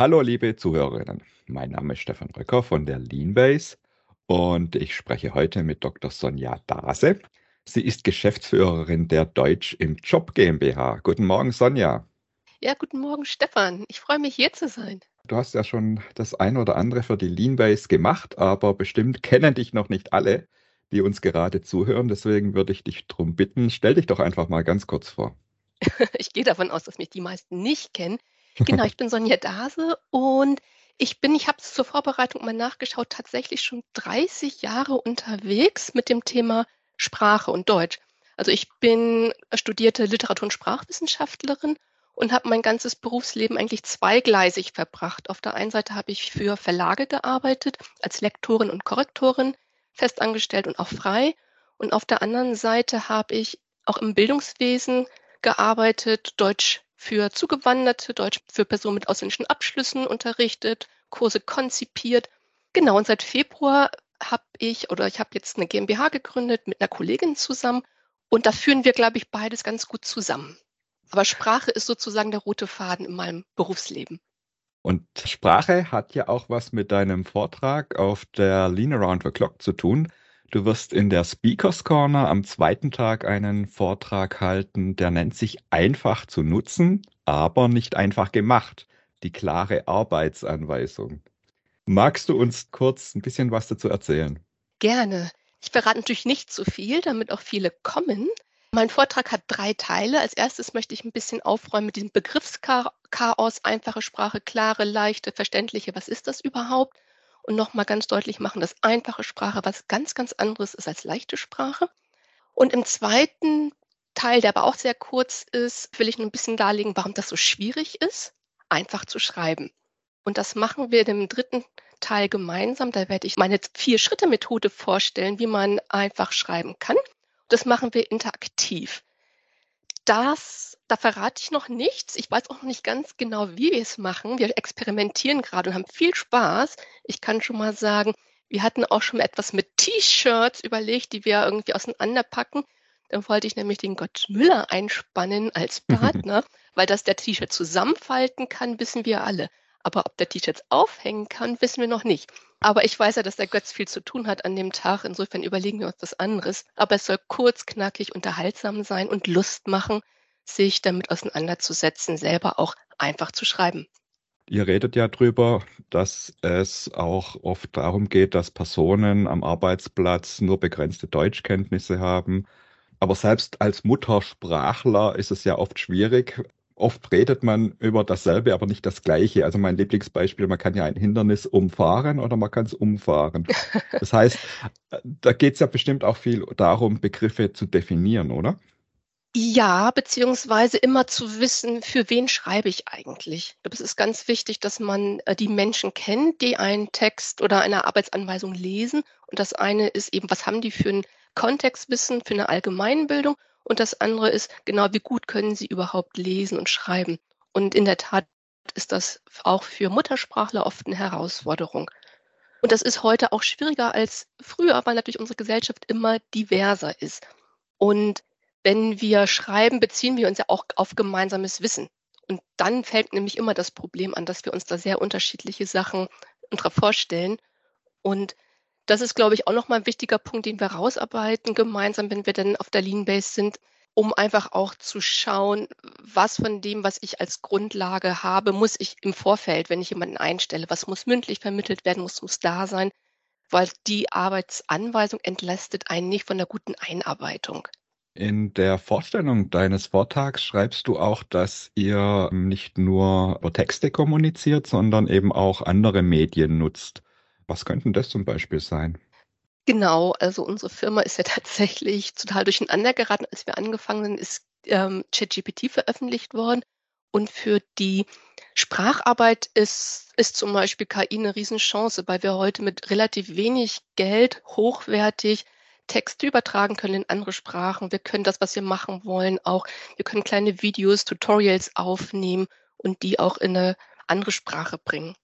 Hallo, liebe Zuhörerinnen. Mein Name ist Stefan Röcker von der Leanbase und ich spreche heute mit Dr. Sonja Dase. Sie ist Geschäftsführerin der Deutsch im Job GmbH. Guten Morgen, Sonja. Ja, guten Morgen, Stefan. Ich freue mich, hier zu sein. Du hast ja schon das ein oder andere für die Leanbase gemacht, aber bestimmt kennen dich noch nicht alle, die uns gerade zuhören. Deswegen würde ich dich darum bitten, stell dich doch einfach mal ganz kurz vor. ich gehe davon aus, dass mich die meisten nicht kennen. Genau, ich bin Sonja Dase und ich bin, ich habe es zur Vorbereitung mal nachgeschaut, tatsächlich schon 30 Jahre unterwegs mit dem Thema Sprache und Deutsch. Also ich bin studierte Literatur- und Sprachwissenschaftlerin und habe mein ganzes Berufsleben eigentlich zweigleisig verbracht. Auf der einen Seite habe ich für Verlage gearbeitet, als Lektorin und Korrektorin, festangestellt und auch frei. Und auf der anderen Seite habe ich auch im Bildungswesen gearbeitet, Deutsch für Zugewanderte, Deutsch für Personen mit ausländischen Abschlüssen unterrichtet, Kurse konzipiert. Genau, und seit Februar habe ich oder ich habe jetzt eine GmbH gegründet mit einer Kollegin zusammen und da führen wir, glaube ich, beides ganz gut zusammen. Aber Sprache ist sozusagen der rote Faden in meinem Berufsleben. Und Sprache hat ja auch was mit deinem Vortrag auf der Lean Around the Clock zu tun. Du wirst in der Speakers Corner am zweiten Tag einen Vortrag halten, der nennt sich Einfach zu nutzen, aber nicht einfach gemacht. Die klare Arbeitsanweisung. Magst du uns kurz ein bisschen was dazu erzählen? Gerne. Ich verrate natürlich nicht zu viel, damit auch viele kommen. Mein Vortrag hat drei Teile. Als erstes möchte ich ein bisschen aufräumen mit diesem Begriffschaos, einfache Sprache, klare, leichte, verständliche. Was ist das überhaupt? Und nochmal ganz deutlich machen, dass einfache Sprache was ganz, ganz anderes ist als leichte Sprache. Und im zweiten Teil, der aber auch sehr kurz ist, will ich nur ein bisschen darlegen, warum das so schwierig ist, einfach zu schreiben. Und das machen wir im dritten Teil gemeinsam. Da werde ich meine Vier-Schritte-Methode vorstellen, wie man einfach schreiben kann. Das machen wir interaktiv. Das da verrate ich noch nichts. Ich weiß auch noch nicht ganz genau, wie wir es machen. Wir experimentieren gerade und haben viel Spaß. Ich kann schon mal sagen, wir hatten auch schon mal etwas mit T-Shirts überlegt, die wir irgendwie auseinanderpacken. Dann wollte ich nämlich den Gott Müller einspannen als Partner, weil das der T-Shirt zusammenfalten kann, wissen wir alle. Aber ob der T-Shirts aufhängen kann, wissen wir noch nicht. Aber ich weiß ja, dass der Götz viel zu tun hat an dem Tag. Insofern überlegen wir uns was anderes. Aber es soll kurz, knackig, unterhaltsam sein und Lust machen sich damit auseinanderzusetzen, selber auch einfach zu schreiben. Ihr redet ja drüber, dass es auch oft darum geht, dass Personen am Arbeitsplatz nur begrenzte Deutschkenntnisse haben. Aber selbst als Muttersprachler ist es ja oft schwierig. Oft redet man über dasselbe, aber nicht das Gleiche. Also mein Lieblingsbeispiel, man kann ja ein Hindernis umfahren oder man kann es umfahren. Das heißt, da geht es ja bestimmt auch viel darum, Begriffe zu definieren, oder? Ja, beziehungsweise immer zu wissen, für wen schreibe ich eigentlich. Ich glaube, es ist ganz wichtig, dass man äh, die Menschen kennt, die einen Text oder eine Arbeitsanweisung lesen. Und das eine ist eben, was haben die für ein Kontextwissen, für eine Allgemeinbildung? Und das andere ist, genau, wie gut können sie überhaupt lesen und schreiben? Und in der Tat ist das auch für Muttersprachler oft eine Herausforderung. Und das ist heute auch schwieriger als früher, weil natürlich unsere Gesellschaft immer diverser ist. Und wenn wir schreiben, beziehen wir uns ja auch auf gemeinsames Wissen. Und dann fällt nämlich immer das Problem an, dass wir uns da sehr unterschiedliche Sachen vorstellen. Und das ist, glaube ich, auch nochmal ein wichtiger Punkt, den wir rausarbeiten gemeinsam, wenn wir dann auf der Lean Base sind, um einfach auch zu schauen, was von dem, was ich als Grundlage habe, muss ich im Vorfeld, wenn ich jemanden einstelle, was muss mündlich vermittelt werden, muss, muss da sein, weil die Arbeitsanweisung entlastet einen nicht von der guten Einarbeitung. In der Vorstellung deines Vortrags schreibst du auch, dass ihr nicht nur über Texte kommuniziert, sondern eben auch andere Medien nutzt. Was könnten das zum Beispiel sein? Genau, also unsere Firma ist ja tatsächlich total durcheinander geraten. Als wir angefangen sind, ist ähm, ChatGPT veröffentlicht worden. Und für die Spracharbeit ist, ist zum Beispiel KI eine Riesenchance, weil wir heute mit relativ wenig Geld hochwertig Texte übertragen können in andere Sprachen. Wir können das, was wir machen wollen, auch, wir können kleine Videos, Tutorials aufnehmen und die auch in eine andere Sprache bringen.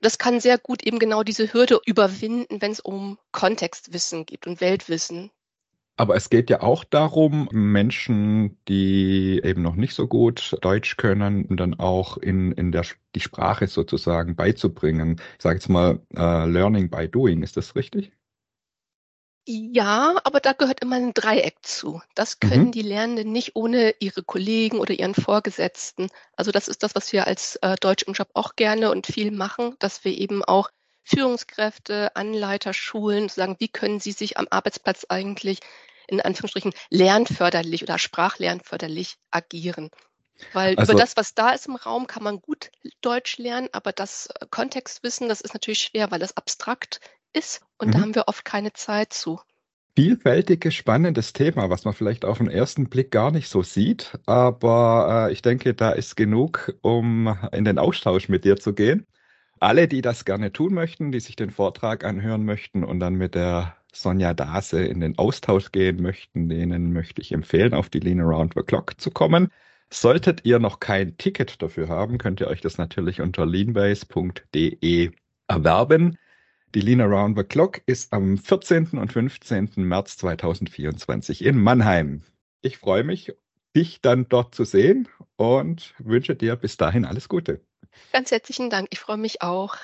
Das kann sehr gut eben genau diese Hürde überwinden, wenn es um Kontextwissen geht und Weltwissen. Aber es geht ja auch darum, Menschen, die eben noch nicht so gut Deutsch können, dann auch in, in der, die Sprache sozusagen beizubringen. Ich sage jetzt mal, uh, Learning by Doing, ist das richtig? Ja, aber da gehört immer ein Dreieck zu. Das können mhm. die Lernenden nicht ohne ihre Kollegen oder ihren Vorgesetzten. Also das ist das, was wir als äh, Deutsch im Job auch gerne und viel machen, dass wir eben auch Führungskräfte, Anleiter schulen, sagen, wie können sie sich am Arbeitsplatz eigentlich in Anführungsstrichen lernförderlich oder sprachlernförderlich agieren. Weil also, über das, was da ist im Raum, kann man gut Deutsch lernen, aber das äh, Kontextwissen, das ist natürlich schwer, weil das abstrakt ist und da mhm. haben wir oft keine Zeit zu. Vielfältiges, spannendes Thema, was man vielleicht auf den ersten Blick gar nicht so sieht, aber äh, ich denke, da ist genug, um in den Austausch mit dir zu gehen. Alle, die das gerne tun möchten, die sich den Vortrag anhören möchten und dann mit der Sonja Dase in den Austausch gehen möchten, denen möchte ich empfehlen, auf die Lean Around the Clock zu kommen. Solltet ihr noch kein Ticket dafür haben, könnt ihr euch das natürlich unter leanbase.de erwerben. Die Lean Around the Clock ist am 14. und 15. März 2024 in Mannheim. Ich freue mich, dich dann dort zu sehen und wünsche dir bis dahin alles Gute. Ganz herzlichen Dank. Ich freue mich auch.